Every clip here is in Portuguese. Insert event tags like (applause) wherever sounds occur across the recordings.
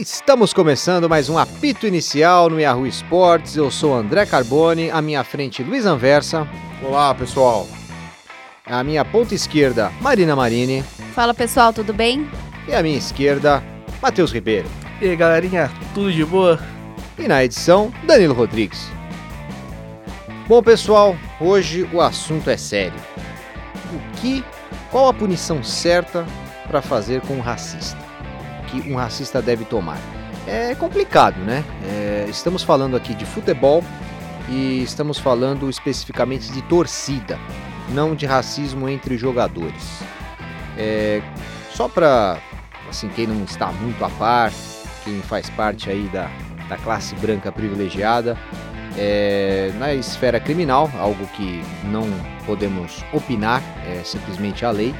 Estamos começando mais um apito inicial no Yahoo Esportes. Eu sou André Carbone, à minha frente Luiz Anversa. Olá, pessoal. À minha ponta esquerda, Marina Marini. Fala pessoal, tudo bem? E à minha esquerda, Matheus Ribeiro. E aí, galerinha, tudo de boa? E na edição, Danilo Rodrigues. Bom, pessoal, hoje o assunto é sério. O que, qual a punição certa para fazer com um racista? Que um racista deve tomar? É complicado, né? É, estamos falando aqui de futebol e estamos falando especificamente de torcida, não de racismo entre jogadores. É, só para assim quem não está muito a par, quem faz parte aí da, da classe branca privilegiada, é, na esfera criminal, algo que não podemos opinar, é simplesmente a lei.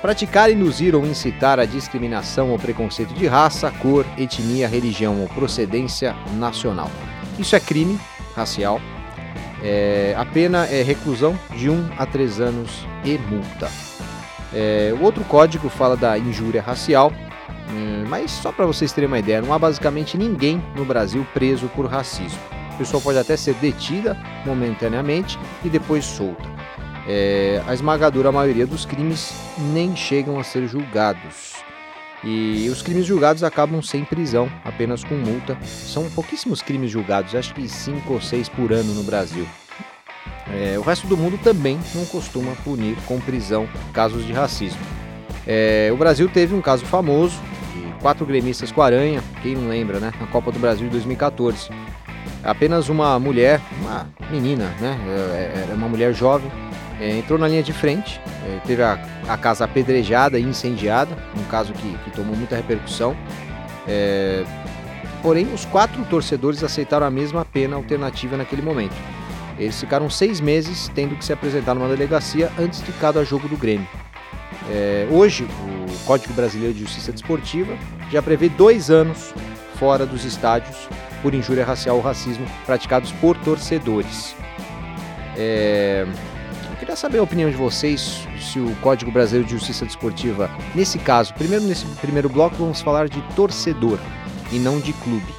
Praticar, induzir ou incitar a discriminação ou preconceito de raça, cor, etnia, religião ou procedência nacional. Isso é crime racial. É, a pena é reclusão de 1 a 3 anos e multa. É, o outro código fala da injúria racial, é, mas só para vocês terem uma ideia, não há basicamente ninguém no Brasil preso por racismo. A pessoa pode até ser detida momentaneamente e depois solta. É, a esmagadora maioria dos crimes nem chegam a ser julgados. E os crimes julgados acabam sem prisão, apenas com multa. São pouquíssimos crimes julgados, acho que 5 ou 6 por ano no Brasil. É, o resto do mundo também não costuma punir com prisão casos de racismo. É, o Brasil teve um caso famoso de quatro gremistas com aranha, quem não lembra, né? Na Copa do Brasil de 2014. Apenas uma mulher, uma menina, né? É, era uma mulher jovem, é, entrou na linha de frente, é, teve a, a, casa apedrejada e incendiada, um caso que, que tomou muita repercussão. É, porém, os quatro torcedores aceitaram a mesma pena alternativa naquele momento. Eles ficaram seis meses tendo que se apresentar numa delegacia antes de cada jogo do Grêmio. É, hoje, o Código Brasileiro de Justiça Desportiva já prevê dois anos fora dos estádios por injúria racial ou racismo praticados por torcedores. É, queria saber a opinião de vocês se o Código Brasileiro de Justiça Desportiva, nesse caso, primeiro nesse primeiro bloco vamos falar de torcedor e não de clube.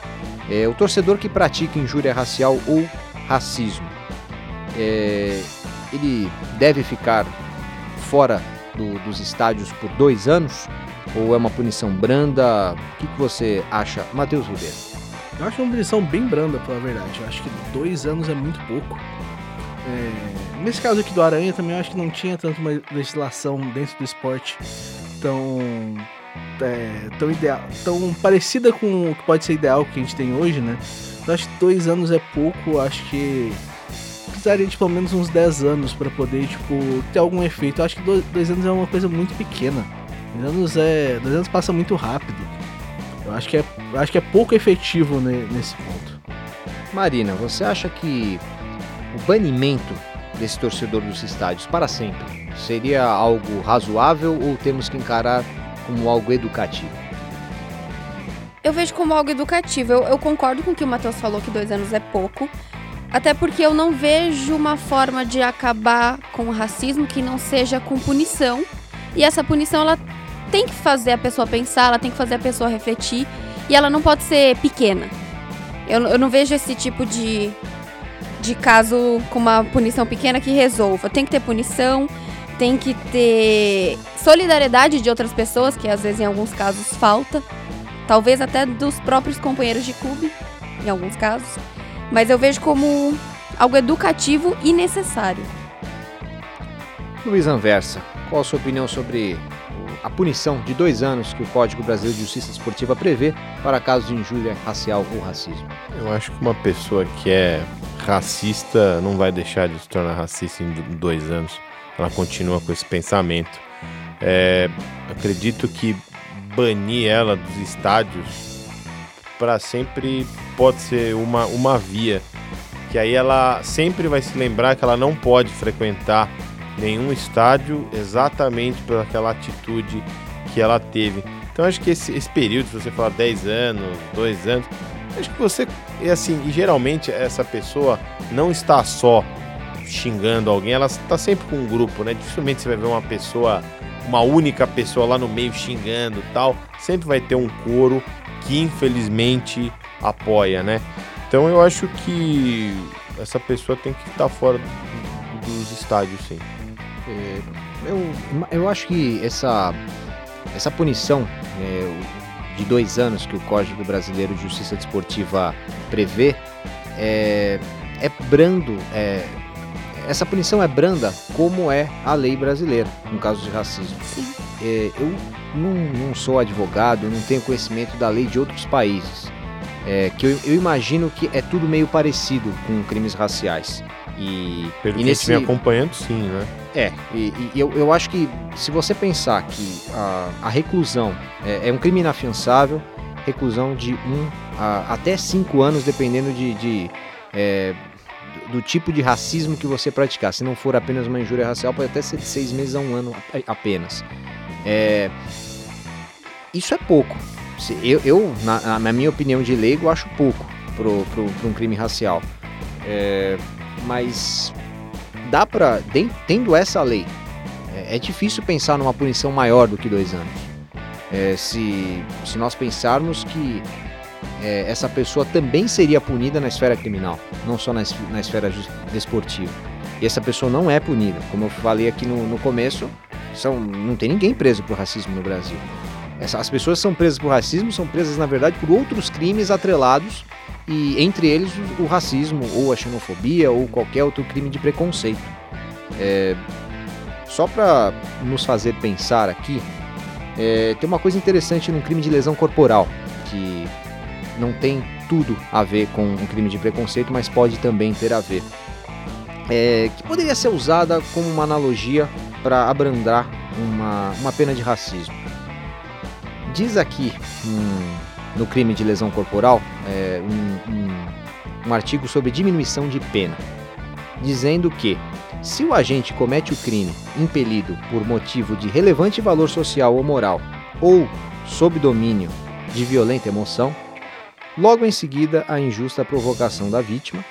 É, o torcedor que pratica injúria racial ou racismo, é, ele deve ficar fora do, dos estádios por dois anos? Ou é uma punição branda? O que, que você acha, Matheus Ribeiro? Eu acho uma punição bem branda, pela verdade. Eu acho que dois anos é muito pouco. É... Nesse caso aqui do Aranha também eu acho que não tinha tanto uma legislação dentro do esporte tão é, tão ideal, tão parecida com o que pode ser ideal que a gente tem hoje, né? Acho que dois anos é pouco, acho que precisaria de pelo menos uns 10 anos para poder, tipo, ter algum efeito. Eu acho que dois, dois, anos é uma coisa muito pequena. Dois anos é. Dois anos passa muito rápido. Eu acho que é, acho que é pouco efetivo nesse ponto. Marina, você acha que o banimento desse torcedor dos estádios para sempre seria algo razoável ou temos que encarar como algo educativo? Eu vejo como algo educativo. Eu, eu concordo com o que o Matheus falou, que dois anos é pouco. Até porque eu não vejo uma forma de acabar com o racismo que não seja com punição. E essa punição, ela tem que fazer a pessoa pensar, ela tem que fazer a pessoa refletir. E ela não pode ser pequena. Eu, eu não vejo esse tipo de, de caso com uma punição pequena que resolva. Tem que ter punição, tem que ter solidariedade de outras pessoas, que às vezes em alguns casos falta. Talvez até dos próprios companheiros de clube, em alguns casos. Mas eu vejo como algo educativo e necessário. Luiz Anversa, qual a sua opinião sobre a punição de dois anos que o Código Brasileiro de Justiça Esportiva prevê para casos de injúria racial ou racismo? Eu acho que uma pessoa que é racista não vai deixar de se tornar racista em dois anos. Ela continua com esse pensamento. É, acredito que banir ela dos estádios para sempre pode ser uma, uma via. Que aí ela sempre vai se lembrar que ela não pode frequentar nenhum estádio exatamente por aquela atitude que ela teve. Então acho que esse, esse período, se você falar 10 anos, 2 anos, acho que você, e assim, e geralmente essa pessoa não está só xingando alguém, ela está sempre com um grupo, né? Dificilmente você vai ver uma pessoa, uma única pessoa lá no meio xingando tal. Sempre vai ter um coro que infelizmente apoia, né? Então eu acho que essa pessoa tem que estar fora dos estádios, sim. É, eu, eu acho que essa, essa punição é, de dois anos que o Código Brasileiro de Justiça Desportiva prevê é, é brando, é, essa punição é branda como é a lei brasileira no caso de racismo. É, eu não, não, sou advogado, não tenho conhecimento da lei de outros países, é, que eu, eu, imagino que é tudo meio parecido com crimes raciais. E, Pelo e que nesse... vem acompanhando, sim, né? É, e, e eu, eu acho que se você pensar que a, a reclusão é, é, um crime inafiançável, reclusão de um a, até cinco anos, dependendo de, de é, do tipo de racismo que você praticar. Se não for apenas uma injúria racial, pode até ser de seis meses a um ano apenas. É, isso é pouco. Eu, eu na, na, minha opinião de leigo, acho pouco para um crime racial. É, mas dá para, tendo essa lei, é, é, difícil pensar numa punição maior do que dois anos. É, se, se nós pensarmos que é, essa pessoa também seria punida na esfera criminal, não só na, na esfera desportiva. E essa pessoa não é punida. Como eu falei aqui no, no começo, são, não tem ninguém preso por racismo no Brasil. As pessoas são presas por racismo são presas, na verdade, por outros crimes atrelados, e entre eles o, racismo, ou a xenofobia, ou qualquer outro crime de preconceito. É, só para nos fazer pensar aqui, é, tem uma coisa interessante no crime de lesão corporal, que não tem tudo a ver com um crime de preconceito, mas pode também ter a ver. É, que poderia ser usada como uma analogia para abrandar uma, uma pena de racismo. Diz aqui um, no crime de lesão corporal é, um, um, um artigo sobre diminuição de pena, dizendo que se o agente comete o crime impelido por motivo de relevante valor social ou moral ou sob domínio de violenta emoção, Logo em seguida, a injusta provocação da vítima,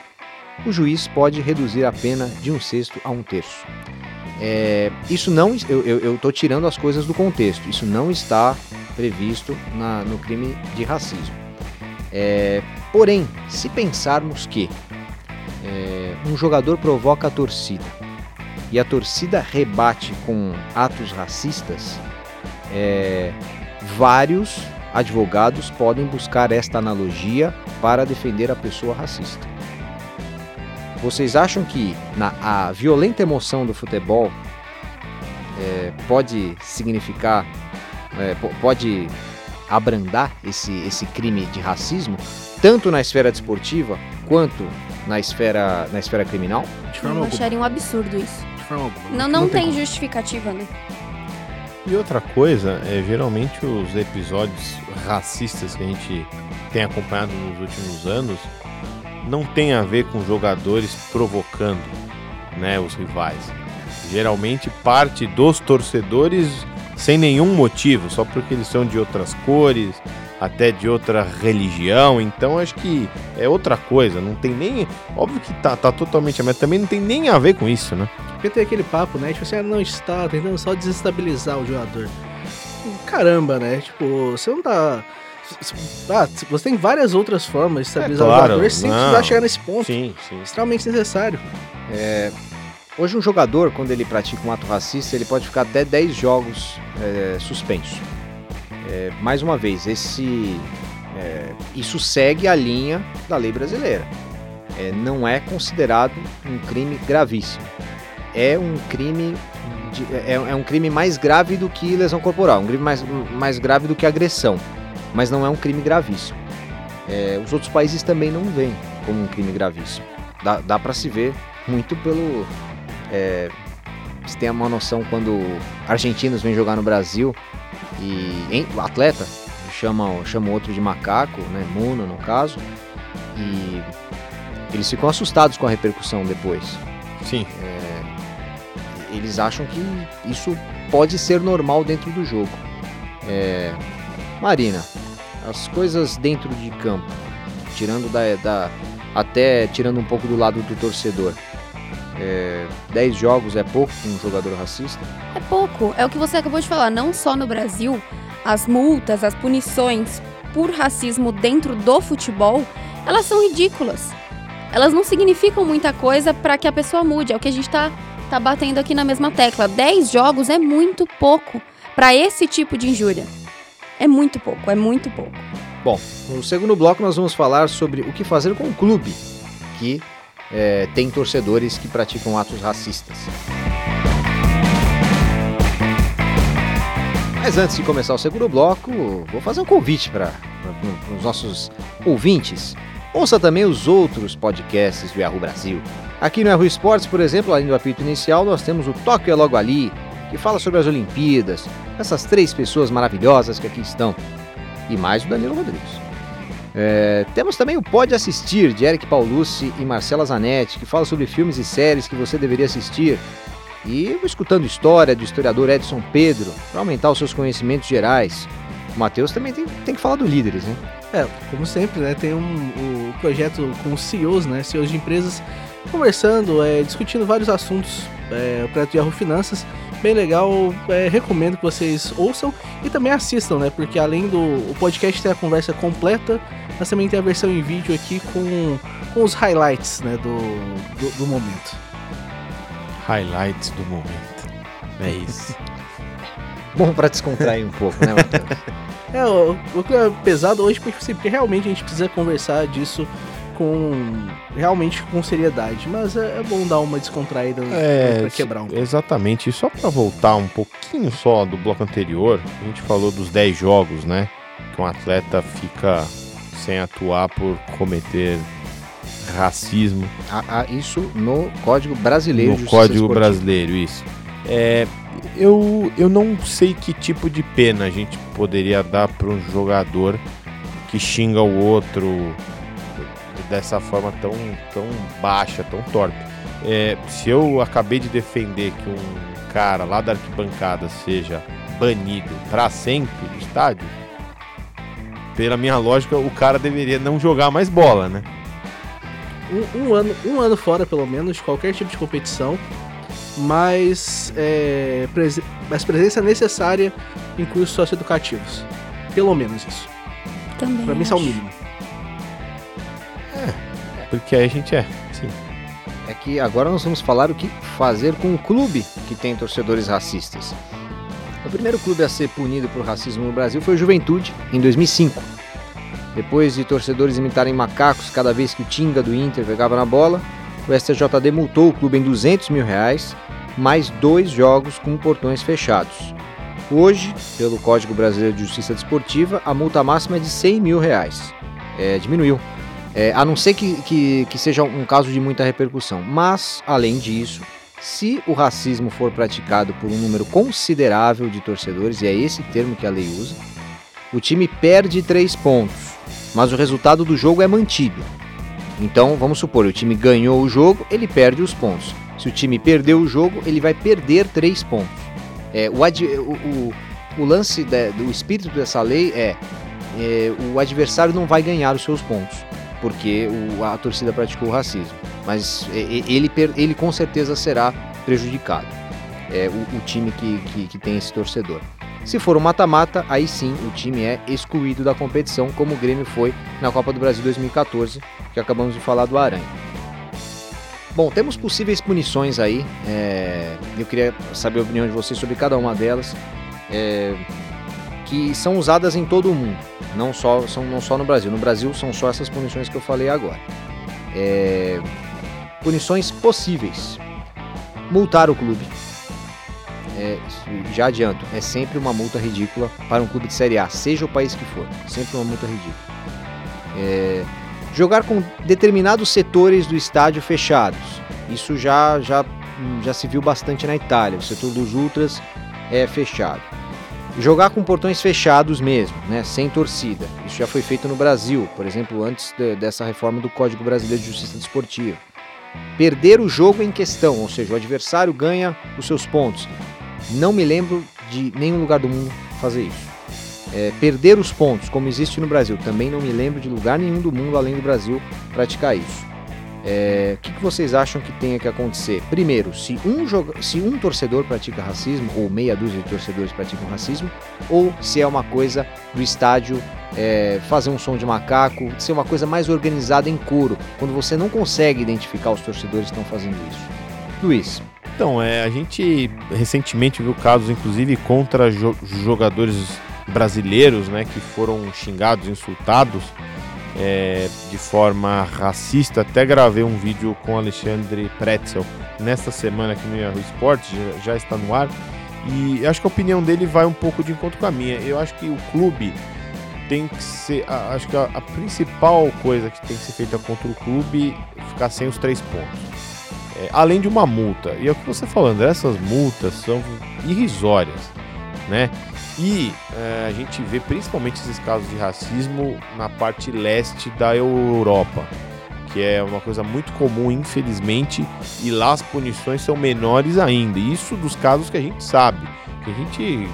o juiz pode reduzir a pena de um sexto a um terço. É, isso não, eu estou tirando as coisas do contexto. Isso não está previsto na, no crime de racismo. É, porém, se pensarmos que é, um jogador provoca a torcida e a torcida rebate com atos racistas, é, vários advogados podem buscar esta analogia para defender a pessoa racista. Vocês acham que na, a violenta emoção do futebol é, pode significar, é, pode abrandar esse, esse crime de racismo, tanto na esfera desportiva quanto na esfera, na esfera criminal? Eu acharia um absurdo isso. Não, não, não, tem, tem justificativa, né? E outra coisa, é geralmente os episódios racistas que a gente tem acompanhado nos últimos anos não tem a ver com jogadores provocando, né, os rivais. Geralmente parte dos torcedores sem nenhum motivo, só porque eles são de outras cores, até de outra religião, então acho que é outra coisa, não tem nem. Óbvio que tá, tá totalmente, mas também não tem nem a ver com isso, né? Porque tem aquele papo, né? Tipo assim, ah, não está tentando só desestabilizar o jogador. Caramba, né? Tipo, você não tá. Ah, você tem várias outras formas de estabilizar é, claro, o jogador sem precisar chegar nesse ponto. Sim, sim. Extremamente necessário. É, hoje um jogador, quando ele pratica um ato racista, ele pode ficar até 10 jogos é, suspenso. É, mais uma vez, esse, é, isso segue a linha da lei brasileira. É, não é considerado um crime gravíssimo. É um crime de, é, é, um crime mais grave do que lesão corporal, um crime mais, mais grave do que agressão, mas não é um crime gravíssimo. É, os outros países também não veem como um crime gravíssimo. Dá, dá para se ver muito pelo. É, você tem uma noção quando argentinos vêm jogar no Brasil e o atleta chama, chama outro de macaco, né, Muno no caso, e eles ficam assustados com a repercussão depois. Sim. É, eles acham que isso pode ser normal dentro do jogo. É, Marina, as coisas dentro de campo, tirando da, da até tirando um pouco do lado do torcedor. É, 10 jogos é pouco para um jogador racista? É pouco. É o que você acabou de falar. Não só no Brasil, as multas, as punições por racismo dentro do futebol, elas são ridículas. Elas não significam muita coisa para que a pessoa mude. É o que a gente tá, tá batendo aqui na mesma tecla. 10 jogos é muito pouco para esse tipo de injúria. É muito pouco, é muito pouco. Bom, no segundo bloco nós vamos falar sobre o que fazer com o clube que é, tem torcedores que praticam atos racistas. Mas antes de começar o segundo bloco, vou fazer um convite para os nossos ouvintes. Ouça também os outros podcasts do Yahoo Brasil. Aqui no Yahoo Esportes, por exemplo, além do apito inicial, nós temos o Tóquio é Logo Ali, que fala sobre as Olimpíadas, essas três pessoas maravilhosas que aqui estão, e mais o Danilo Rodrigues. É, temos também o Pode Assistir, de Eric Paulucci e Marcela Zanetti, que fala sobre filmes e séries que você deveria assistir, e escutando história do historiador Edson Pedro, para aumentar os seus conhecimentos gerais. O Matheus também tem, tem que falar do Líderes, né? É, como sempre, né? Tem um, um projeto com os CEOs, né? CEOs de empresas, conversando, é, discutindo vários assuntos. É, o projeto Yahoo Finanças, bem legal. É, recomendo que vocês ouçam e também assistam, né? Porque além do o podcast ter a conversa completa, nós também tem a versão em vídeo aqui com, com os highlights né, do, do, do momento highlights do momento. É isso. (laughs) Bom para descontrair um pouco, né, Matheus? é, o, o que é pesado hoje porque, assim, porque realmente a gente precisa conversar disso com realmente com seriedade, mas é, é bom dar uma descontraída é, para quebrar um pouco. Exatamente. E só para voltar um pouquinho só do bloco anterior, a gente falou dos 10 jogos, né? Que um atleta fica sem atuar por cometer racismo. Ah, ah, isso no Código Brasileiro. No Código Esportiva. Brasileiro, isso. É, eu, eu não sei que tipo de pena a gente poderia dar para um jogador que xinga o outro dessa forma tão, tão baixa, tão torpe. É, se eu acabei de defender que um cara lá da arquibancada seja banido para sempre do estádio, pela minha lógica, o cara deveria não jogar mais bola, né? um, um, ano, um ano fora, pelo menos, de qualquer tipo de competição, mas, é, prese mas presença necessária em cursos socioeducativos. Pelo menos isso. Também. Pra mim, isso é o mínimo. Porque a gente é, sim. É que agora nós vamos falar o que fazer com o clube que tem torcedores racistas. O primeiro clube a ser punido por racismo no Brasil foi o Juventude, em 2005 depois de torcedores imitarem macacos cada vez que o Tinga do Inter pegava na bola, o STJD multou o clube em 200 mil reais, mais dois jogos com portões fechados. Hoje, pelo Código Brasileiro de Justiça Desportiva, a multa máxima é de 100 mil reais. É, diminuiu. É, a não ser que, que, que seja um caso de muita repercussão. Mas, além disso, se o racismo for praticado por um número considerável de torcedores, e é esse termo que a lei usa, o time perde três pontos mas o resultado do jogo é mantido. Então, vamos supor, o time ganhou o jogo, ele perde os pontos. Se o time perdeu o jogo, ele vai perder três pontos. É, o, o, o, o, lance do espírito dessa lei é, é, o adversário não vai ganhar os seus pontos, porque o, a torcida praticou racismo. Mas ele, ele com certeza será prejudicado, é, o, o time que, que, que tem esse torcedor. Se for um mata-mata, aí sim o time é excluído da competição, como o Grêmio foi na Copa do Brasil 2014, que acabamos de falar do Aranha. Bom, temos possíveis punições aí. É... Eu queria saber a opinião de vocês sobre cada uma delas, é... que são usadas em todo o mundo, não só, são, não só no Brasil. No Brasil são só essas punições que eu falei agora. É... Punições possíveis: multar o clube é, já adianto, é sempre uma multa ridícula para um clube de Série A, seja o país que for. Sempre uma multa ridícula. É, jogar com determinados setores do estádio fechados. Isso já, já, já se viu bastante na Itália. O setor dos ultras é fechado. Jogar com portões fechados mesmo, né, sem torcida. Isso já foi feito no Brasil, por exemplo, antes de, dessa reforma do Código Brasileiro de Justiça Desportiva. Perder o jogo em questão, ou seja, o adversário ganha os seus pontos. Não me lembro de nenhum lugar do mundo fazer isso. É, perder os pontos, como existe no Brasil, também não me lembro de lugar nenhum do mundo além do Brasil praticar isso. É, o que, que, vocês acham que tenha que acontecer? Primeiro, se um, se um torcedor pratica racismo, ou meia dúzia de torcedores praticam racismo, ou se é uma coisa do estádio é, fazer um som de macaco, ser uma coisa mais organizada em coro, quando você não consegue identificar os torcedores que estão fazendo isso. Luiz. Então, é, a gente recentemente viu casos, inclusive, contra jo jogadores brasileiros, né, que foram xingados, insultados é, de forma racista. Até gravei um vídeo com Alexandre Pretzel nesta semana aqui no Yahoo Sports, já, já está no ar. E acho que a opinião dele vai um pouco de encontro com a minha. Eu acho que o clube tem que ser. A, acho que a, a, principal coisa que tem que ser feita contra o clube é ficar sem os três pontos. É, além de uma multa. E é o que você tá falando, essas multas são irrisórias, né? E é, a gente vê principalmente esses casos de racismo na parte leste da Europa, que é uma coisa muito comum, infelizmente, e lá as punições são menores ainda. Isso dos casos que a gente sabe, que a gente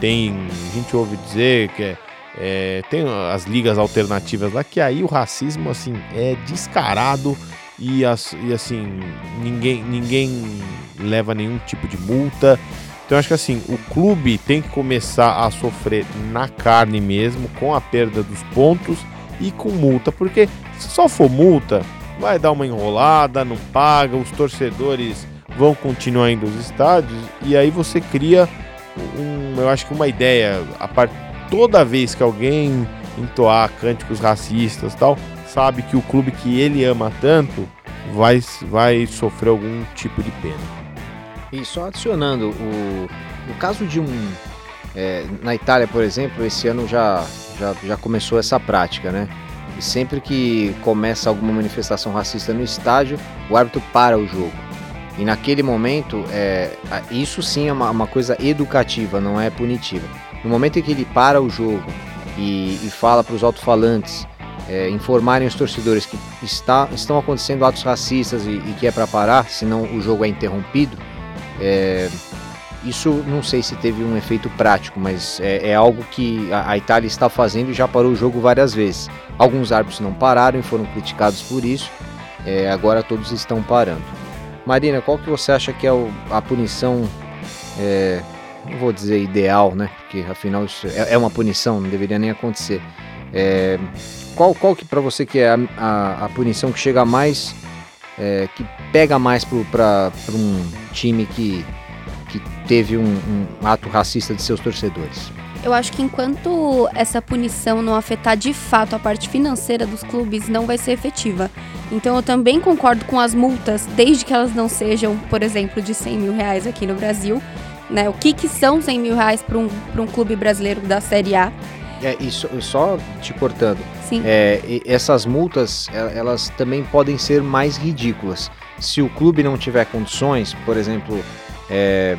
tem, a gente ouve dizer que é, é, tem as ligas alternativas lá, que aí o racismo assim é descarado e, as, e assim ninguém, ninguém leva nenhum tipo de multa então acho que assim, o clube tem que começar a sofrer na carne mesmo, com a perda dos pontos e com multa, porque se só for multa, vai dar uma enrolada, não paga, os torcedores vão continuar indo aos estádios e aí você cria um, eu acho que uma ideia, a part... toda vez que alguém entoar cânticos racistas tal, sabe que o clube que ele ama tanto vai, vai sofrer algum tipo de pena. E só adicionando, o, no caso de um. É, na Itália, por exemplo, esse ano já, já, já começou essa prática, né? E sempre que começa alguma manifestação racista no estádio, o árbitro para o jogo. E naquele momento, é, isso sim é uma, uma coisa educativa, não é punitiva. No momento em que ele para o jogo e, e fala para os alto-falantes é, informarem os torcedores que está, estão acontecendo atos racistas e, e que é para parar, senão o jogo é interrompido, é, isso não sei se teve um efeito prático, mas é, é algo que a, a, Itália está fazendo e já parou o jogo várias vezes. Alguns árbitros não pararam e foram criticados por isso. É, agora todos estão parando. Marina, qual que você acha que é o, a punição? É, não vou dizer ideal, né? Porque afinal isso é, é uma punição, não deveria nem acontecer. É, qual, qual que para você que é a, a, a punição que chega mais é, que pega mais para um time que, que teve um, um ato racista de seus torcedores? Eu acho que enquanto essa punição não afetar de fato a parte financeira dos clubes, não vai ser efetiva. Então eu também concordo com as multas, desde que elas não sejam, por exemplo, de 100 mil reais aqui no Brasil. Né? O que, que são 100 mil reais para um, um clube brasileiro da Série A? É, e só, só te cortando, Sim. É, essas multas elas também podem ser mais ridículas. Se o clube não tiver condições, por exemplo, é,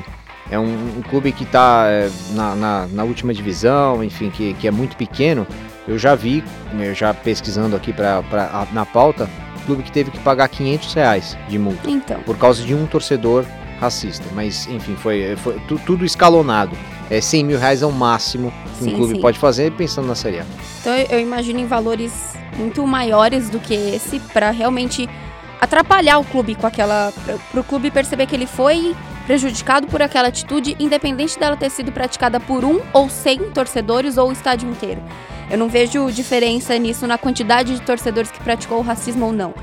é um, um, clube que está é, na, na, na, última divisão, enfim, que, que é muito pequeno, eu já vi, eu já pesquisando aqui pra, pra, na pauta, clube que teve que pagar 500 reais de multa então. por causa de um torcedor racista. Mas, enfim, foi, foi tudo escalonado. É, 100 mil reais é o máximo que sim, um clube sim. pode fazer pensando na Série A. Então eu imagino em valores muito maiores do que esse para realmente atrapalhar o clube com aquela. para o clube perceber que ele foi prejudicado por aquela atitude, independente dela ter sido praticada por um ou cem torcedores ou o estádio inteiro. Eu não vejo diferença nisso na quantidade de torcedores que praticou o racismo ou não.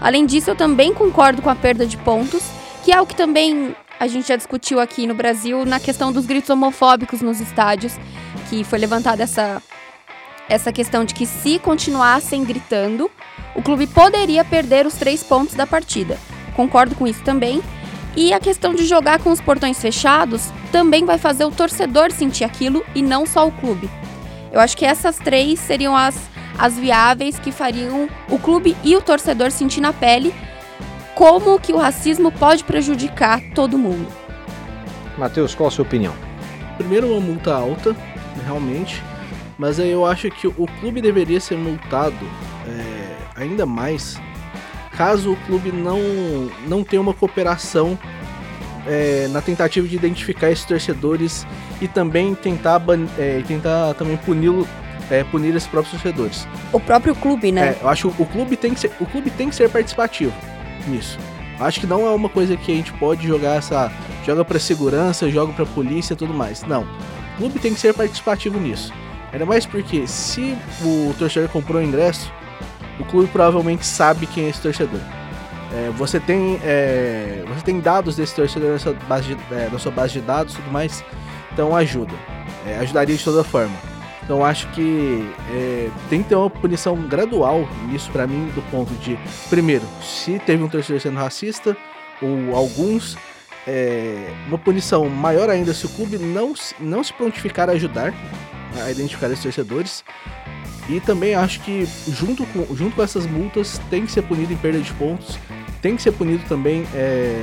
Além disso, eu também concordo com a perda de pontos, que é o que também a gente já discutiu aqui no Brasil na questão dos gritos homofóbicos nos estádios, que foi levantada essa, essa questão de que se continuassem gritando, o clube poderia perder os três pontos da partida. Concordo com isso também. E a questão de jogar com os portões fechados também vai fazer o torcedor sentir aquilo e não só o clube. Eu acho que essas três seriam as, as viáveis que fariam o clube e o torcedor sentir na pele como que o racismo pode prejudicar todo mundo. Matheus, qual a sua opinião? Primeiro, uma multa alta, realmente, mas eu acho que o clube deveria ser multado é, ainda mais caso o clube não, não tenha uma cooperação é, na tentativa de identificar esses torcedores e também tentar, é, tentar também puni-lo é, punir esses próprios torcedores. O próprio clube, né? É, eu acho que o clube tem que ser, o clube tem que ser participativo nisso. Acho que não é uma coisa que a gente pode jogar essa. Joga para segurança, joga para polícia e tudo mais. Não. O clube tem que ser participativo nisso. Ainda mais porque se o torcedor comprou o ingresso, o clube provavelmente sabe quem é esse torcedor. É, você, tem, é, você tem dados desse torcedor na sua base de, é, na sua base de dados tudo mais, então ajuda. É, ajudaria de toda forma. Então acho que é, tem que ter uma punição gradual nisso para mim, do ponto de, primeiro, se teve um torcedor sendo racista, ou alguns, é, uma punição maior ainda se o clube não, não se prontificar a ajudar a identificar esses torcedores. E também acho que junto com, junto com essas multas tem que ser punido em perda de pontos, tem que ser punido também é,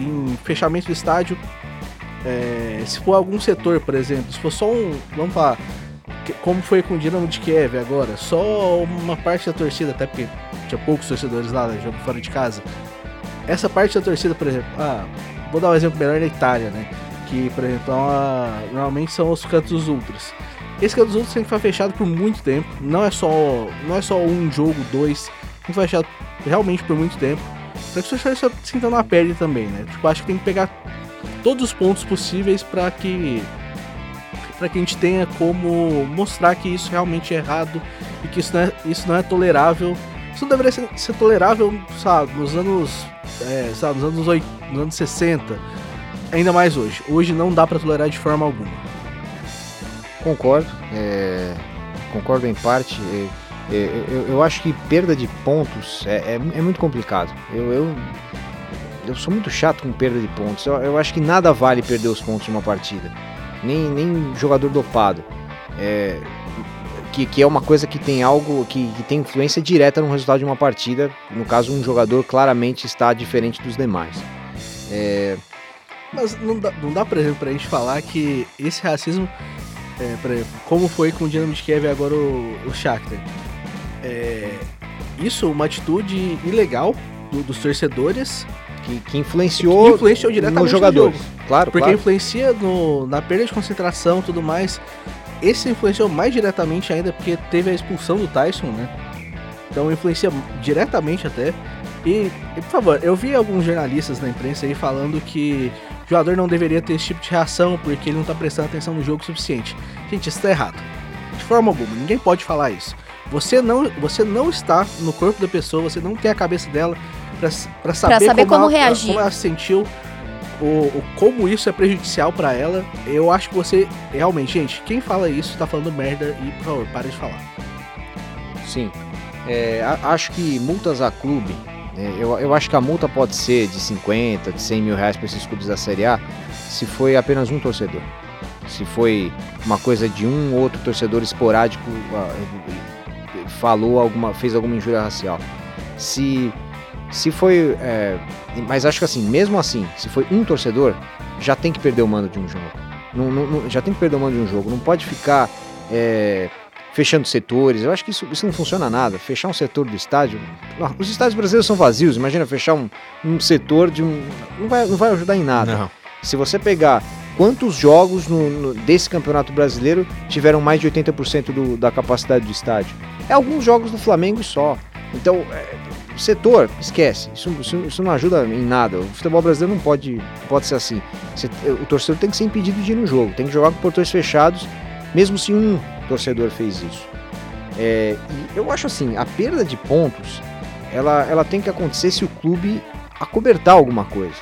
em fechamento do estádio. É, se for algum setor, por exemplo, se for só um, vamos falar, como foi com o Dinamo de Kiev agora, só uma parte da torcida, até porque tinha poucos torcedores lá, né, jogo fora de casa. Essa parte da torcida, por exemplo, ah, vou dar um exemplo melhor da Itália, né? Que, por exemplo, é uma, normalmente são os cantos ultras. Esse canto ultras tem que ficar fechado por muito tempo. Não é só, não é só um jogo, dois. Tem que ficar fechado realmente por muito tempo. Pra que os torcedores se na pele também, né? Tipo, acho que tem que pegar todos os pontos possíveis para que para que a gente tenha como mostrar que isso realmente é errado e que isso não é, isso não é tolerável. Isso não deveria ser, ser tolerável, sabe, nos anos é, sabe, nos anos, 8, nos anos 60, ainda mais hoje. Hoje não dá para tolerar de forma alguma. Concordo, é, concordo em parte. É, é, eu, eu, acho que perda de pontos é, é, é muito complicado. Eu, eu, eu, sou muito chato com perda de pontos. Eu, eu, acho que nada vale perder os pontos de uma partida, nem, nem jogador dopado. É, que, que é uma coisa que tem algo que, que tem influência direta no resultado de uma partida. No caso, um jogador claramente está diferente dos demais. É... Mas não dá, não dá, por exemplo, pra gente falar que esse racismo, é, por exemplo, como foi com o Dinamo de Kiev e agora o, o Shakhtar, é, isso é uma atitude ilegal do, dos torcedores que, que, influenciou, que influenciou diretamente nos jogadores. Claro, porque claro. influencia no, na perda de concentração, tudo mais. Esse influenciou mais diretamente ainda porque teve a expulsão do Tyson, né? Então influencia diretamente até. E, e, por favor, eu vi alguns jornalistas na imprensa aí falando que o jogador não deveria ter esse tipo de reação porque ele não tá prestando atenção no jogo o suficiente. Gente, isso tá errado. De forma alguma, ninguém pode falar isso. Você não, você não está no corpo da pessoa, você não tem a cabeça dela para saber, pra saber como, como, ela, reagir. como ela se sentiu o, o como isso é prejudicial para ela, eu acho que você realmente, gente, quem fala isso tá falando merda e por favor, pare de falar. Sim. É, acho que multas a clube, é, eu, eu acho que a multa pode ser de 50, de 100 mil reais para esses clubes da Série A, se foi apenas um torcedor. Se foi uma coisa de um ou outro torcedor esporádico falou alguma, fez alguma injúria racial. Se se foi. É, mas acho que assim, mesmo assim, se foi um torcedor, já tem que perder o mando de um jogo. Não, não, já tem que perder o mando de um jogo. Não pode ficar é, fechando setores. Eu acho que isso, isso não funciona nada. Fechar um setor do estádio. Os estádios brasileiros são vazios. Imagina fechar um, um setor de um. Não vai, não vai ajudar em nada. Não. Se você pegar quantos jogos no, no, desse campeonato brasileiro tiveram mais de 80% do, da capacidade do estádio? É alguns jogos do Flamengo e só. Então, é, setor, esquece. Isso, isso, isso, não ajuda em nada. O futebol brasileiro não pode, pode ser assim. O torcedor tem que ser impedido de ir no jogo, tem que jogar com portões fechados, mesmo se um torcedor fez isso. É, eu acho assim, a perda de pontos, ela, ela tem que acontecer se o clube acobertar alguma coisa.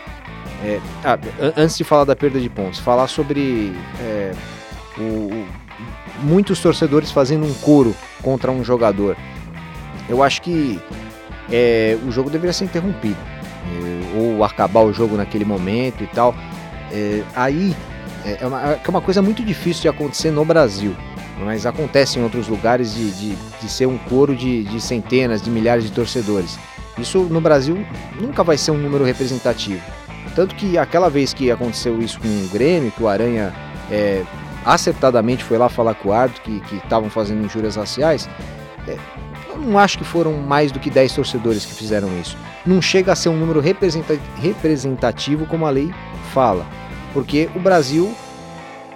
É, ah, antes de falar da perda de pontos, falar sobre é, o, muitos torcedores fazendo um coro contra um jogador. Eu acho que é, o jogo deveria ser interrompido. É, ou acabar o jogo naquele momento e tal. É, aí é, é uma, é uma coisa muito difícil de acontecer no Brasil. Mas acontece em outros lugares de, de, de ser um coro de, de centenas, de milhares de torcedores. Isso no Brasil nunca vai ser um número representativo. Tanto que aquela vez que aconteceu isso com o Grêmio, que o Aranha é, acertadamente foi lá falar com o árbitro que estavam fazendo injúrias raciais, é, não acho que foram mais do que 10 torcedores que fizeram isso. Não chega a ser um número representativo como a lei fala, porque o Brasil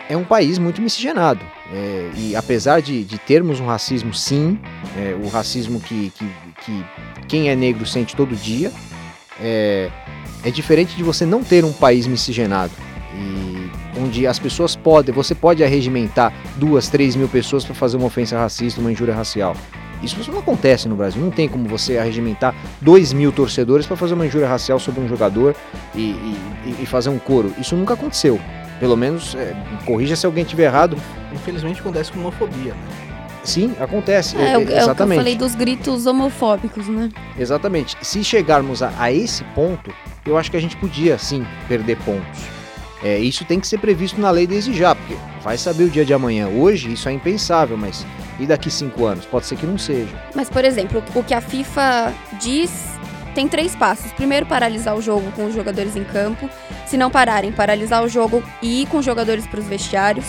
é um país muito miscigenado. É, e apesar de, de, termos um racismo, sim, é, o racismo que, que, que, quem é negro sente todo dia, é, é diferente de você não ter um país miscigenado. E onde as pessoas podem, você pode arregimentar duas, três mil pessoas para fazer uma ofensa racista, uma injúria racial. Isso não acontece no Brasil. Não tem como você arregimentar dois mil torcedores para fazer uma injúria racial sobre um jogador e, e, e, fazer um coro. Isso nunca aconteceu. Pelo menos, é, corrija se alguém estiver errado. Infelizmente acontece com homofobia, né? Sim, acontece. É, é, exatamente. É o que eu falei dos gritos homofóbicos, né? Exatamente. Se chegarmos a, a esse ponto, eu acho que a gente podia, sim, perder pontos. É, isso tem que ser previsto na lei desde já, porque vai saber o dia de amanhã. Hoje isso é impensável, mas e daqui cinco anos? Pode ser que não seja. Mas, por exemplo, o que a FIFA diz tem três passos. Primeiro, paralisar o jogo com os jogadores em campo. Se não pararem, paralisar o jogo e ir com os jogadores para os vestiários.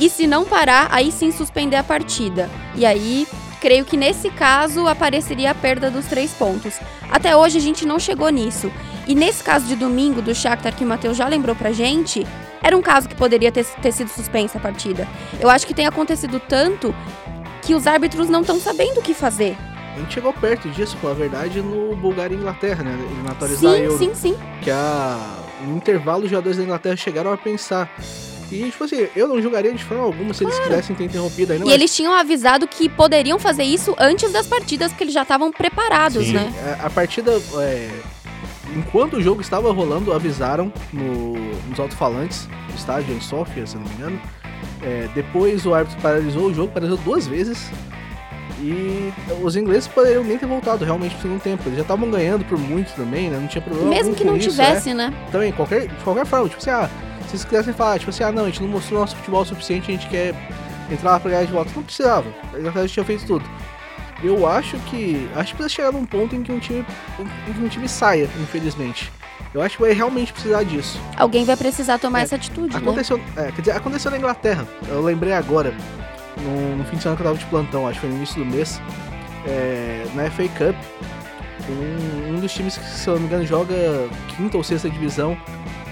E se não parar, aí sim suspender a partida. E aí, creio que nesse caso apareceria a perda dos três pontos. Até hoje a gente não chegou nisso. E nesse caso de domingo do Shakhtar que o Matheus já lembrou pra gente, era um caso que poderia ter, ter sido suspensa a partida. Eu acho que tem acontecido tanto que os árbitros não estão sabendo o que fazer. A gente chegou perto disso, com a verdade, no Bulgária e Inglaterra, né? Eliminatórios sim, Euro. Sim, sim, Que a... no intervalo os jogadores da Inglaterra chegaram a pensar e, tipo assim, eu não julgaria de forma alguma se eles quisessem ter interrompido ainda. E mas... eles tinham avisado que poderiam fazer isso antes das partidas, porque eles já estavam preparados, Sim. né? A, a partida. É... Enquanto o jogo estava rolando, avisaram no, nos alto-falantes do estádio em Sofia, se não me engano. É, depois o árbitro paralisou o jogo, paralisou duas vezes. E os ingleses poderiam nem ter voltado realmente pro segundo tempo. Eles já estavam ganhando por muito também, né? Não tinha problema. Mesmo que não isso, tivesse, é. né? Também, qualquer, de qualquer forma, tipo assim, ah, se eles quisessem falar, tipo assim, ah não, a gente não mostrou nosso futebol o suficiente, a gente quer entrar lá pra ganhar de volta. Não precisava. Eles já tinham feito tudo. Eu acho que. Acho que precisa chegar num ponto em que um time. em que um time saia, infelizmente. Eu acho que vai realmente precisar disso. Alguém vai precisar tomar é, essa atitude, né? aconteceu, né? É, quer dizer, aconteceu na Inglaterra. Eu lembrei agora, no, no, fim de semana que eu tava de plantão, acho que foi no início do mês, é, na FA Cup, um, um, dos times que, se eu não me engano, joga quinta ou sexta divisão,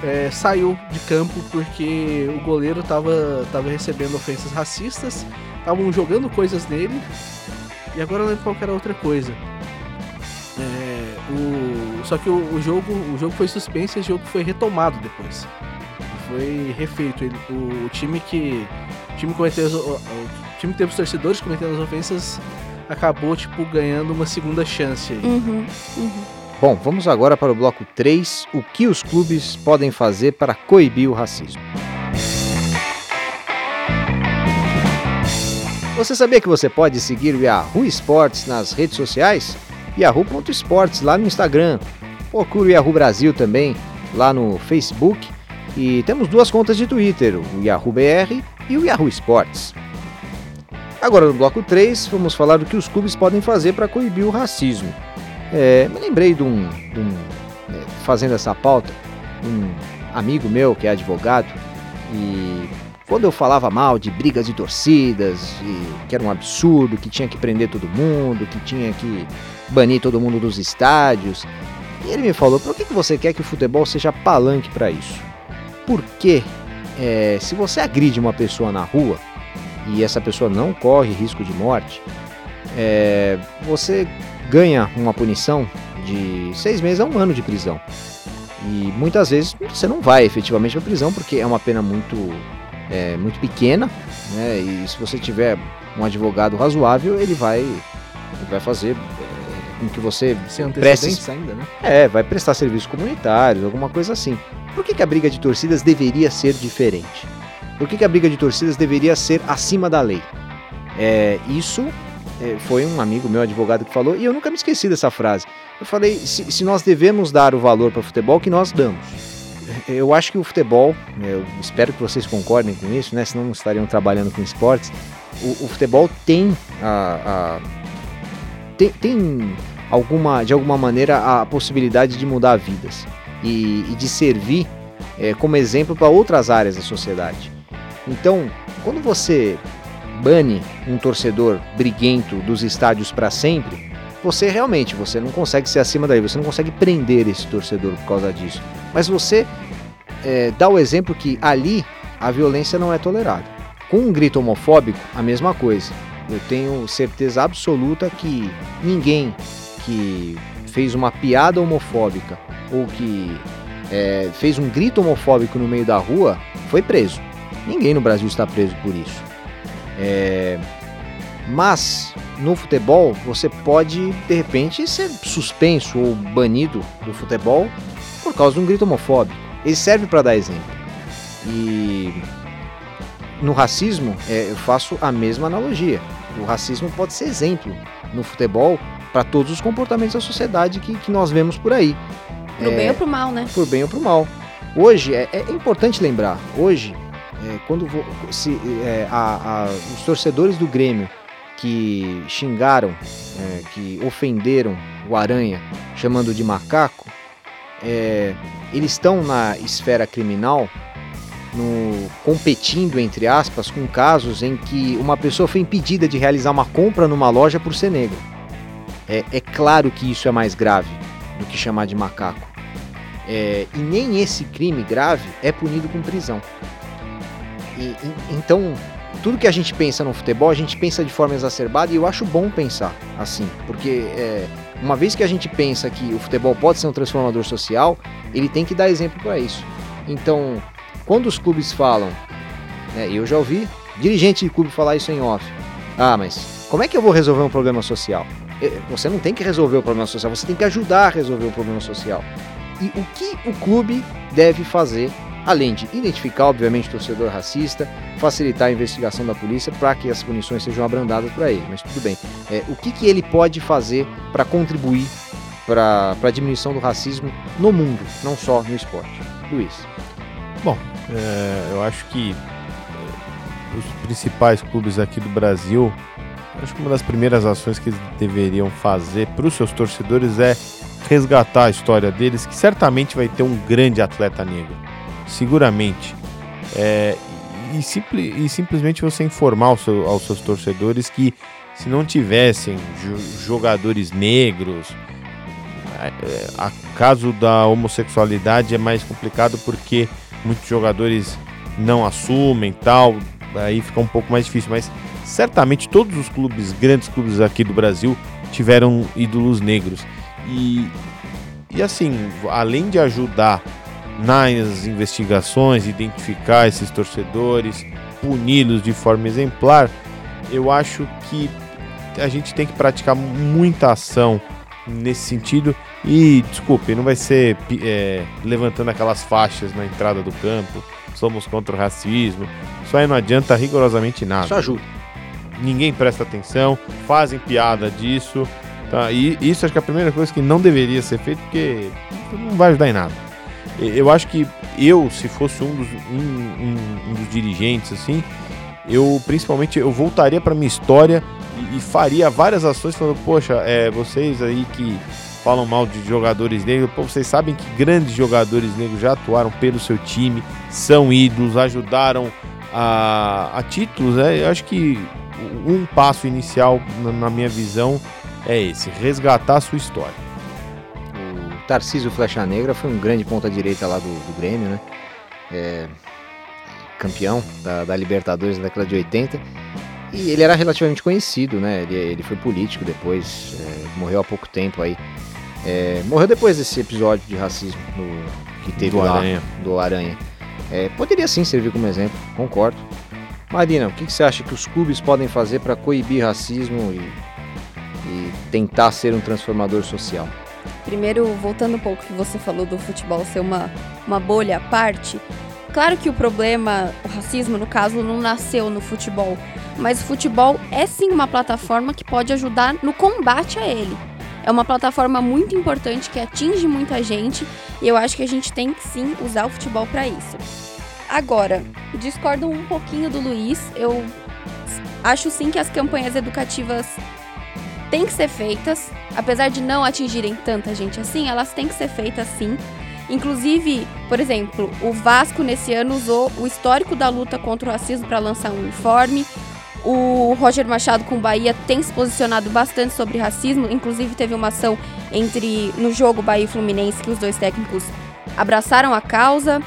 é, saiu de campo porque o goleiro tava, tava recebendo ofensas racistas, estavam jogando coisas nele, e agora eu lembro qual era outra coisa. É, o, só que o, o, jogo, o jogo foi suspenso e o jogo foi retomado depois. Foi refeito. Ele, o, o, time que. O time, cometeu, o, o time que teve os torcedores cometendo as ofensas acabou, tipo, ganhando uma segunda chance aí. Uhum, uhum. Bom, vamos agora para o bloco 3, o que os clubes podem fazer para coibir o racismo. Você sabia que você pode seguir o Yahoo Sports nas redes sociais? Yahoo.sports lá no Instagram. Procure o Yahoo Brasil também lá no Facebook. E temos duas contas de Twitter, o Yahoo BR e o Yahoo Sports. Agora no bloco 3, vamos falar do que os clubes podem fazer para coibir o racismo. É, me lembrei de um, de um é, fazendo essa pauta, um amigo meu que é advogado e quando eu falava mal de brigas de torcidas, que era um absurdo, que tinha que prender todo mundo, que tinha que banir todo mundo dos estádios, e ele me falou: por que, que você quer que o futebol seja palanque para isso? Porque é, se você agride uma pessoa na rua e essa pessoa não corre risco de morte, é, você ganha uma punição de seis meses a um ano de prisão. E muitas vezes você não vai efetivamente para prisão porque é uma pena muito, é, muito pequena, né? E se você tiver um advogado razoável, ele vai, ele vai fazer é, com que você Sem preste ainda, né? É, vai prestar serviços comunitários, alguma coisa assim. Por que, que a briga de torcidas deveria ser diferente? Por que, que a briga de torcidas deveria ser acima da lei? É, isso é, foi um amigo meu, advogado, que falou, e eu nunca me esqueci dessa frase. Eu falei: se, se nós devemos dar o valor para o futebol, que nós damos. Eu acho que o futebol, eu espero que vocês concordem com isso, né? Senão não estariam trabalhando com esportes. O, o futebol tem a, a tem, tem alguma, de alguma maneira a possibilidade de mudar vidas e, e de servir é, como exemplo para outras áreas da sociedade. Então, quando você bane um torcedor briguento dos estádios para sempre, você realmente você não consegue ser acima daí, você não consegue prender esse torcedor por causa disso. Mas você é, dá o exemplo que ali a violência não é tolerada. Com um grito homofóbico, a mesma coisa. Eu tenho certeza absoluta que ninguém que fez uma piada homofóbica ou que é, fez um grito homofóbico no meio da rua, foi preso. Ninguém no Brasil está preso por isso. É, mas no futebol você pode de repente ser suspenso ou banido do futebol por causa de um grito homofóbico. Ele serve para dar exemplo. E no racismo é, eu faço a mesma analogia. O racismo pode ser exemplo no futebol para todos os comportamentos da sociedade que, que nós vemos por aí. Pro é, bem ou pro mal, né? Por bem ou pro mal. Hoje, é, é importante lembrar, hoje, é, quando se, é, a, a, os torcedores do Grêmio que xingaram, é, que ofenderam o Aranha, chamando de macaco, é, eles estão na esfera criminal no, competindo, entre aspas, com casos em que uma pessoa foi impedida de realizar uma compra numa loja por ser negro. É, é claro que isso é mais grave do que chamar de macaco. É, e nem esse crime grave é punido com prisão. E, e, então, tudo que a gente pensa no futebol, a gente pensa de forma exacerbada e eu acho bom pensar assim, porque é, uma vez que a gente pensa que o futebol pode ser um transformador social, ele tem que dar exemplo para isso. Então, quando os clubes falam, né, eu já ouvi dirigente de clube falar isso em off. Ah, mas como é que eu vou resolver um problema social? É, você não tem que resolver o problema social, você tem que ajudar a resolver o problema social. E o que o clube deve fazer, além de identificar, obviamente, o torcedor racista, facilitar a investigação da polícia para que as punições sejam abrandadas para ele, mas tudo bem. É, o que, que ele pode fazer para contribuir para a diminuição do racismo no mundo, não só no esporte? Luiz. Bom, é, eu acho que é, os principais clubes aqui do Brasil, acho que uma das primeiras ações que eles deveriam fazer para os seus torcedores é resgatar a história deles, que certamente vai ter um grande atleta negro, seguramente. É, e, e, simplesmente você informar aos, seu, aos seus torcedores que se não tivessem jogadores negros, é, é, a caso da homossexualidade é mais complicado porque muitos jogadores não assumem tal, aí fica um pouco mais difícil, mas certamente todos os clubes, grandes clubes aqui do Brasil, tiveram ídolos negros. E, e assim, além de ajudar nas investigações, identificar esses torcedores, puni-los de forma exemplar, eu acho que a gente tem que praticar muita ação nesse sentido. E desculpe, não vai ser é, levantando aquelas faixas na entrada do campo. Somos contra o racismo. Isso aí não adianta rigorosamente nada. Isso ajuda. Ninguém presta atenção, fazem piada disso. Tá? E isso acho que é a primeira coisa que não deveria ser feito, porque não vai ajudar em nada. Eu acho que eu, se fosse um dos, um, um, um dos dirigentes, assim, eu principalmente eu voltaria para minha história e, e, faria várias ações falando, poxa, é, vocês aí que falam mal de jogadores negros, pô, vocês sabem que grandes jogadores negros já atuaram pelo seu time, são ídolos, ajudaram a, a títulos, né? Eu acho que um passo inicial, na, na minha visão, é esse, resgatar a sua história. Tarcísio Flecha Negra foi um grande ponta-direita lá do, do Grêmio, né? É, campeão da, da Libertadores na década de 80 e ele era relativamente conhecido, né? Ele, ele foi político depois, é, morreu há pouco tempo aí. É, morreu depois desse episódio de racismo que teve do lá, Aranha. do Aranha. É, poderia sim servir como exemplo, concordo. Marina, o que, que você acha que os clubes podem fazer para coibir racismo e, e tentar ser um transformador social? Primeiro, voltando um pouco que você falou do futebol ser uma, uma bolha à parte, Claro que o problema, o racismo no caso, não nasceu no futebol, mas o futebol é sim uma plataforma que pode ajudar no combate a ele. É uma plataforma muito importante que atinge muita gente e eu acho que a gente tem que sim usar o futebol para isso. Agora, discordo um pouquinho do Luiz. Eu acho sim que as campanhas educativas têm que ser feitas, apesar de não atingirem tanta gente assim, elas têm que ser feitas sim. Inclusive, por exemplo, o Vasco nesse ano usou o histórico da luta contra o racismo para lançar um uniforme. O Roger Machado com o Bahia tem se posicionado bastante sobre racismo, inclusive teve uma ação entre no jogo Bahia e Fluminense que os dois técnicos abraçaram a causa.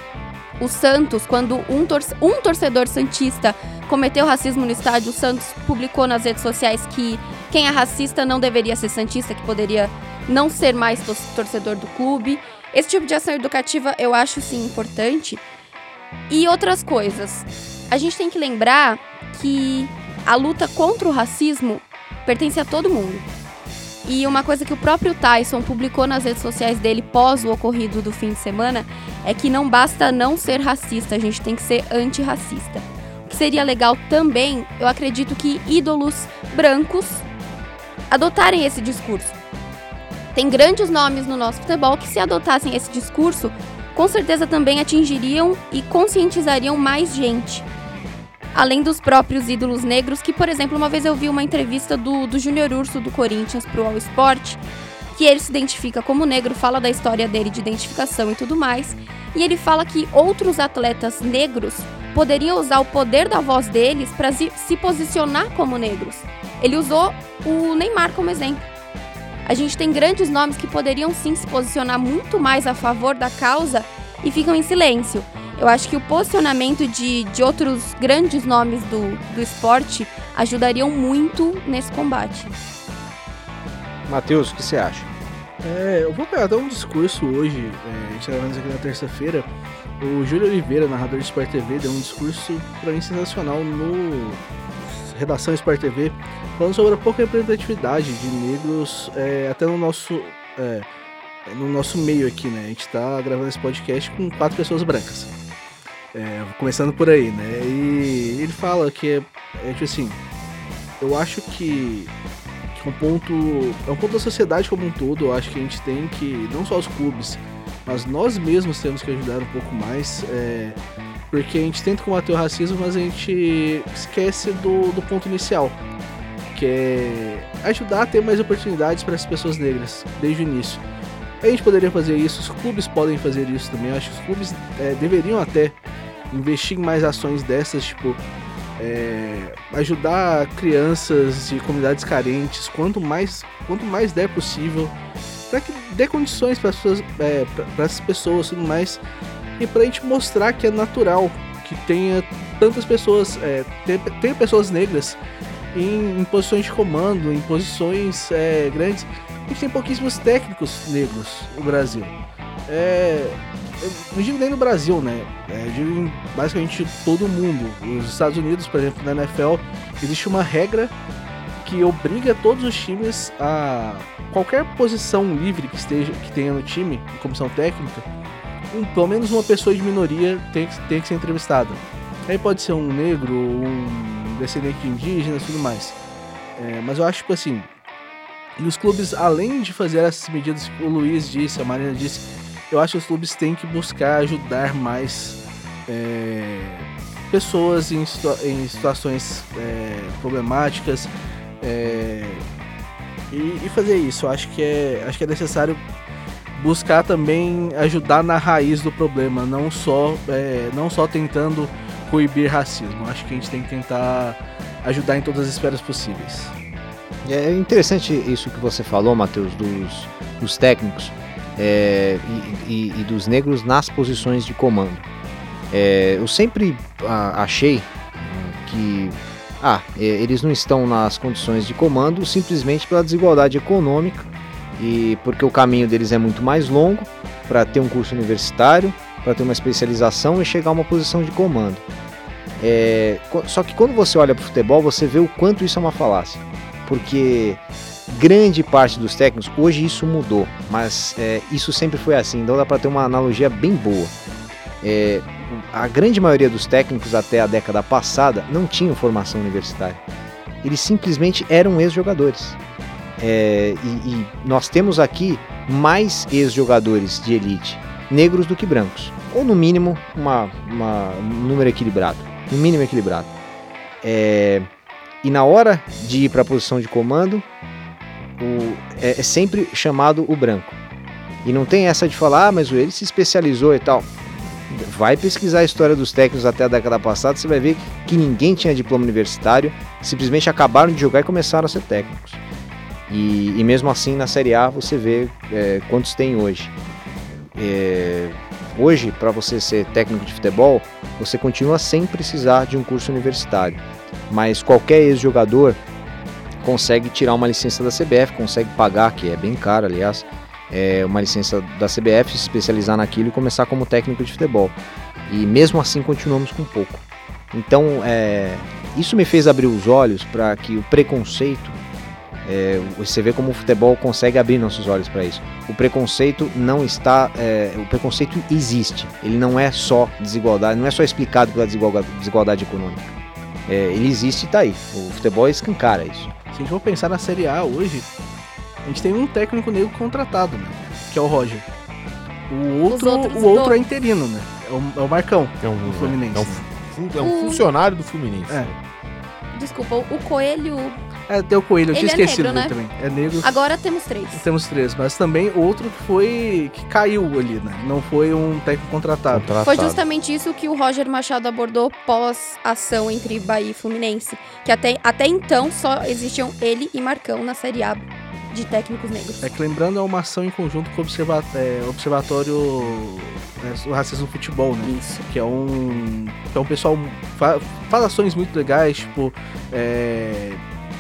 O Santos, quando um, tor um torcedor santista cometeu racismo no estádio, o Santos publicou nas redes sociais que quem é racista não deveria ser santista, que poderia não ser mais torcedor do clube. Esse tipo de ação educativa eu acho sim importante. E outras coisas. A gente tem que lembrar que a luta contra o racismo pertence a todo mundo. E uma coisa que o próprio Tyson publicou nas redes sociais dele pós o ocorrido do fim de semana é que não basta não ser racista, a gente tem que ser antirracista. O que seria legal também, eu acredito que ídolos brancos adotarem esse discurso. Tem grandes nomes no nosso futebol que, se adotassem esse discurso, com certeza também atingiriam e conscientizariam mais gente. Além dos próprios ídolos negros, que, por exemplo, uma vez eu vi uma entrevista do, do Júnior Urso do Corinthians pro All Sport, que ele se identifica como negro, fala da história dele de identificação e tudo mais. E ele fala que outros atletas negros poderiam usar o poder da voz deles para se, se posicionar como negros. Ele usou o Neymar como exemplo. A gente tem grandes nomes que poderiam sim se posicionar muito mais a favor da causa e ficam em silêncio. Eu acho que o posicionamento de, de outros grandes nomes do, do esporte ajudariam muito nesse combate. Matheus, o que você acha? É, eu vou pegar até um discurso hoje, é, a gente tá gravando aqui na terça-feira. O Júlio Oliveira, narrador de Sport TV, deu um discurso para mim sensacional no Redação Sport TV, falando sobre a pouca representatividade de negros é, até no nosso, é, no nosso meio aqui, né? A gente tá gravando esse podcast com quatro pessoas brancas. É, começando por aí, né? E ele fala que é, é tipo assim, eu acho que, que é um ponto. É um ponto da sociedade como um todo, eu acho que a gente tem que, não só os clubes, mas nós mesmos temos que ajudar um pouco mais. É, porque a gente tenta combater o racismo, mas a gente esquece do, do ponto inicial, que é ajudar a ter mais oportunidades para as pessoas negras desde o início. A gente poderia fazer isso, os clubes podem fazer isso também. Eu acho que os clubes é, deveriam até investir em mais ações dessas, tipo é, ajudar crianças de comunidades carentes, quanto mais, quanto mais der possível, para que dê condições para é, as pessoas, tudo mais e pra gente mostrar que é natural que tenha tantas pessoas, é, tenha, pessoas negras em, em, posições de comando, em posições é, grandes. A gente tem pouquíssimos técnicos negros no Brasil. É, não digo nem no Brasil, né? É, eu digo em basicamente todo mundo. Os Estados Unidos, por exemplo, na NFL, existe uma regra que obriga todos os times a qualquer posição livre que esteja que tenha no time, comissão técnica, um, pelo menos uma pessoa de minoria tem que, tem que ser entrevistada. Aí pode ser um negro, um descendente de indígenas e tudo mais. É, mas eu acho, tipo assim, e os clubes, além de fazer essas medidas que o Luiz disse, a Marina disse, eu acho que os clubes têm que buscar ajudar mais é, pessoas em, situa em situações é, problemáticas é, e, e, fazer isso. Eu acho que é, acho que é necessário buscar também ajudar na raiz do problema, não só, é, não só tentando coibir racismo. Acho que a gente tem que tentar ajudar em todas as esferas possíveis. É interessante isso que você falou, Matheus, dos, dos técnicos é, e, e, e, dos negros nas posições de comando. É, eu sempre ah, achei que ah, é, eles não estão nas condições de comando simplesmente pela desigualdade econômica e porque o caminho deles é muito mais longo para ter um curso universitário, para ter uma especialização e chegar a uma posição de comando. É, só que quando você olha para o futebol, você vê o quanto isso é uma falácia, porque grande parte dos técnicos hoje isso mudou, mas é, isso sempre foi assim. Então dá para ter uma analogia bem boa. É, a grande maioria dos técnicos até a década passada não tinham formação universitária. Eles simplesmente eram ex-jogadores. É, e, e nós temos aqui mais ex-jogadores de elite negros do que brancos. Ou no mínimo uma, uma, um número equilibrado. No mínimo equilibrado. É, e na hora de ir para a posição de comando, o, é, é, sempre chamado o branco. E não tem essa de falar, ah, mas ele se especializou e tal. Vai pesquisar a história dos técnicos até a década passada, você vai ver que ninguém tinha diploma universitário, simplesmente acabaram de jogar e começaram a ser técnicos. E, e mesmo assim na Série A você vê é, quantos tem hoje. É, hoje, para você ser técnico de futebol, você continua sem precisar de um curso universitário. Mas qualquer ex-jogador consegue tirar uma licença da CBF, consegue pagar, que é bem caro, aliás, é, uma licença da CBF, se especializar naquilo e começar como técnico de futebol. E mesmo assim continuamos com pouco. Então, é, isso me fez abrir os olhos para que o preconceito, é, você vê como o futebol consegue abrir nossos olhos para isso. O preconceito não está, é, o preconceito existe. Ele não é só desigualdade, não é só explicado pela desigualdade, desigualdade econômica. É, ele existe e está aí. O futebol escancara isso. Se a gente for pensar na Série A hoje, a gente tem um técnico negro contratado, né? Que é o Roger. O outro, o outro é interino, né? É o, é o Marcão. É um, Do Fluminense. É um, fu- é um O- funcionário do Fluminense. É. Desculpa, o Coelho. É, tem o Coelho, eu tinha é esquecido negro, dele né? também. É negro. Agora temos três. Temos três, mas também outro que foi. que caiu ali, né? Não foi um técnico contratado. Contratado. Foi justamente isso que o Roger Machado abordou pós-ação entre Bahia e Fluminense. Que até, até então só existiam ele e Marcão na Série A de técnicos negros. É que lembrando, é uma ação em conjunto com o observa- é, Observatório é, do Racismo no Futebol, né? Isso. Que é um. Que é um pessoal. Fa faz ações muito legais, tipo. É,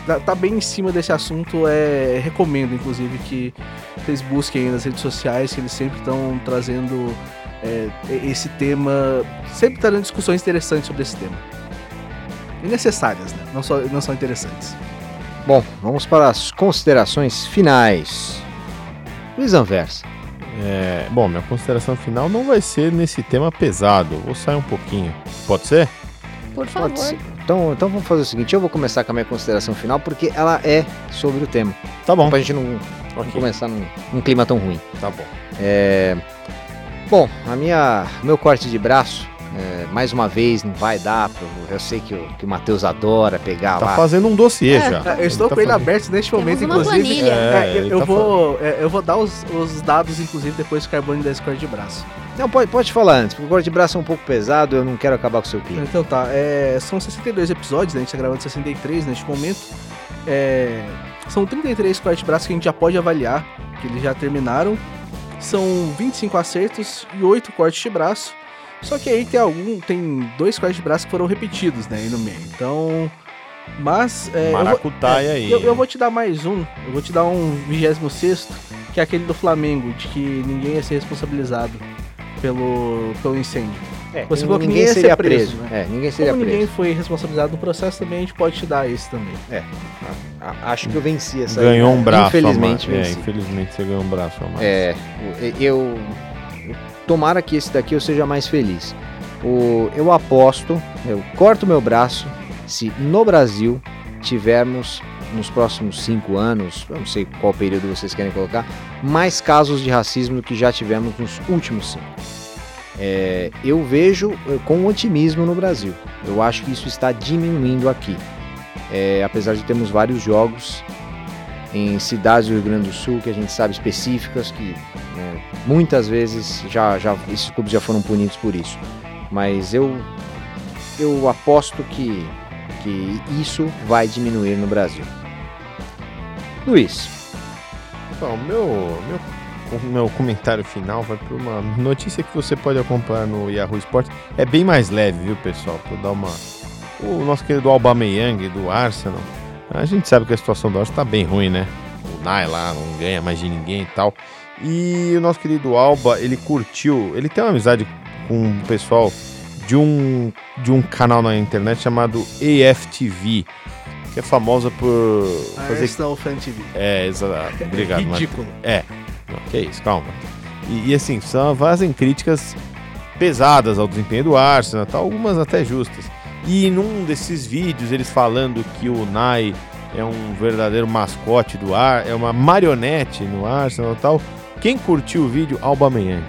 tá, tá bem em cima desse assunto. É, recomendo, inclusive, que vocês busquem aí nas redes sociais, que eles sempre estão trazendo é, esse tema. Sempre trazendo discussões interessantes sobre esse tema. E necessárias, né? Não, só, não são interessantes. Bom, vamos para as considerações finais. Luiz Anversa. É, bom, minha consideração final não vai ser nesse tema pesado. Vou sair um pouquinho. Pode ser? Por favor. Pode ser. Então, então vamos fazer o seguinte, eu vou começar com a minha consideração final, porque ela é sobre o tema. Tá bom. Pra gente não, não Ok, começar num, num clima tão ruim. Tá bom. É, Bom, a minha, meu corte de braço, é, mais uma vez, não vai dar. Pro, eu sei que o, que o Matheus adora pegar Tá lá. fazendo um dossiê É, já. eu estou tá com ele fazendo- aberto neste Temos momento, uma inclusive. planilha. É, eu, tá vou, é, eu vou dar os, os dados, inclusive, depois do carbono da Discord de braço. Não, pode, pode falar antes, porque o corte de braço é um pouco pesado, eu não quero acabar com o seu clima. Então tá, é, são 62 episódios, né? A gente tá gravando 63 neste momento. É, são 33 cortes de braço que a gente já pode avaliar, que eles já terminaram. São 25 acertos e 8 cortes de braço. Só que aí tem algum. Tem dois cortes de braço que foram repetidos, né? Aí no meio. Então. Mas. É, eu vou- Maracutaia aí. Eu, eu vou te dar mais um. Eu vou te dar um 26, que é aquele do Flamengo, de que ninguém ia ser responsabilizado pelo, pelo incêndio. É, Você falou que ninguém ninguém ser seria preso, preso. né? É, ninguém seria Como ninguém preso. foi responsabilizado no processo, também a gente pode te dar esse também. A- Acho que eu venci essa Ganhou um braço. Infelizmente, a mais. É, infelizmente você ganhou um braço a mais. É, o- eu. Tomara que esse daqui eu seja mais feliz. O, eu aposto, eu corto meu braço se no Brasil tivermos nos próximos cinco anos, eu não sei qual período vocês querem colocar, mais casos de racismo do que já tivemos nos últimos cinco. É, eu vejo eh, com otimismo no Brasil. Eu acho que isso está diminuindo aqui. É, apesar de termos vários jogos em cidades do Rio Grande do Sul que a gente sabe específicas que né, muitas vezes já, já esses clubes já foram punidos por isso. Mas eu eu aposto que que isso vai diminuir no Brasil. Luiz, Bom, meu, meu, meu comentário final vai para uma notícia que você pode acompanhar no Yahoo Sports. É bem mais leve, viu, pessoal? Vou dar uma. O nosso querido Aubameyang do Arsenal. A gente sabe que a situação do Arsenal tá bem ruim, né? O Nai lá não ganha mais de ninguém e tal. E o nosso querido Alba, ele curtiu, ele tem uma amizade com o pessoal de um, de um canal na internet chamado AFTV, que é famosa por fazer Arsenal Fan TV. é, exato. Obrigado. Ridículo. Não, que isso, calma. E, e, assim, são, fazem críticas pesadas ao desempenho do Arsenal, tá, algumas até justas. E num desses vídeos, eles falando que o Nai é um verdadeiro mascote do Ar, é uma marionete no Arsenal e tal. Quem curtiu o vídeo? Aubameyang.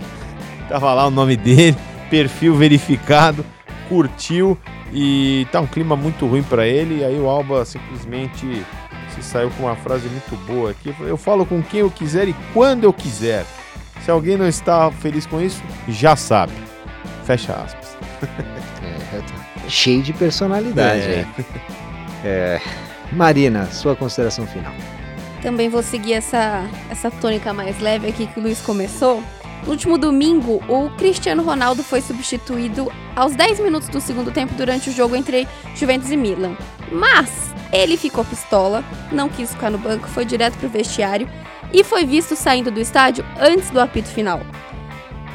Tava lá o nome dele, perfil verificado, curtiu e tá um clima muito ruim para ele. E aí o Alba simplesmente se saiu com uma frase muito boa aqui. Eu falo com quem eu quiser e quando eu quiser. Se alguém não está feliz com isso, já sabe. Fecha aspas. (laughs) é, cheio de personalidade É. aí. É, Marina, sua consideração final. Também vou seguir essa, essa tônica mais leve aqui que o Luiz começou. No último domingo, o Cristiano Ronaldo foi substituído aos 10 minutos do segundo tempo durante o jogo entre Juventus e Milan. Mas ele ficou pistola, não quis ficar no banco, foi direto pro vestiário e foi visto saindo do estádio antes do apito final.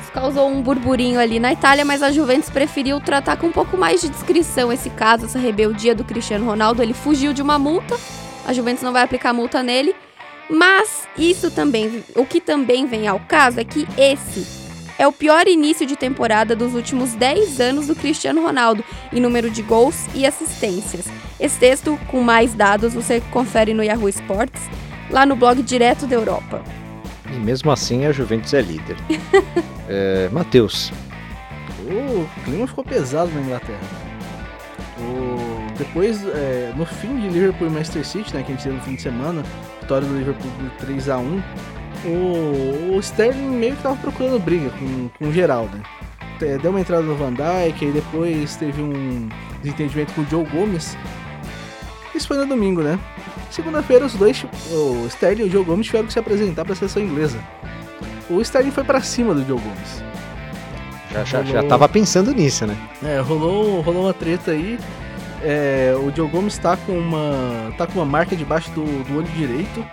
Isso causou um burburinho ali na Itália, mas a Juventus preferiu tratar com um pouco mais de discrição esse caso, essa rebeldia do Cristiano Ronaldo. Ele fugiu de uma multa, a Juventus não vai aplicar multa nele, mas isso também, o que também vem ao caso é que esse é o pior início de temporada dos últimos 10 anos do Cristiano Ronaldo em número de gols e assistências. Esse texto, com mais dados, você confere no Yahoo Sports, lá no blog Direto da Europa. E mesmo assim a Juventus é líder. (laughs) é, Matheus. O clima ficou pesado na Inglaterra. O... Depois, é, no fim de Liverpool e Manchester City, né, que a gente teve no fim de semana, vitória do Liverpool por 3 a 1 o, o Sterling meio que tava procurando briga com, com o Geraldo. Né? Deu uma entrada no Van Dijk, aí depois teve um desentendimento com o Joe Gomes. Isso foi no domingo, né? Segunda-feira os dois, o Sterling e o Joe Gomes tiveram que se apresentar para a seleção inglesa. O Sterling foi para cima do Joe Gomes. Já, já, rolou... já tava pensando nisso, né? É, rolou, rolou uma treta aí. É, o Joe Gomes tá com uma. tá com uma marca debaixo do, do olho direito.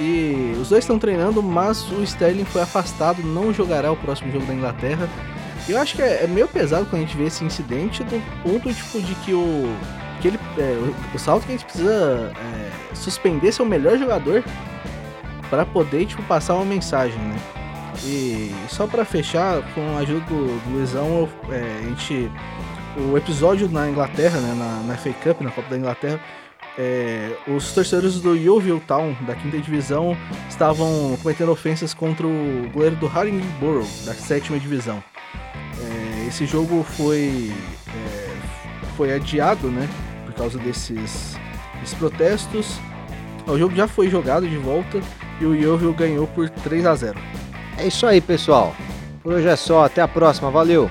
E os dois estão treinando, mas o Sterling foi afastado, não jogará o próximo jogo da Inglaterra. Eu acho que é, é meio pesado quando a gente vê esse incidente do ponto tipo, de que o. Que ele, é, o, o salto que a gente precisa é, suspender seu melhor jogador para poder tipo, passar uma mensagem, né? E só para fechar, com a ajuda do, do Luizão, é, a gente. O episódio na Inglaterra, né, na, na FA Cup, na Copa da Inglaterra, é, os torcedores do Yeovil Town, da quinta divisão, estavam cometendo ofensas contra o goleiro do Haringborough, da sétima divisão. É, esse jogo foi, é, foi adiado, né, por causa desses, desses protestos. O jogo já foi jogado de volta e o Yeovil ganhou por 3 a 0. É isso aí, pessoal. Por hoje é só. Até a próxima. Valeu!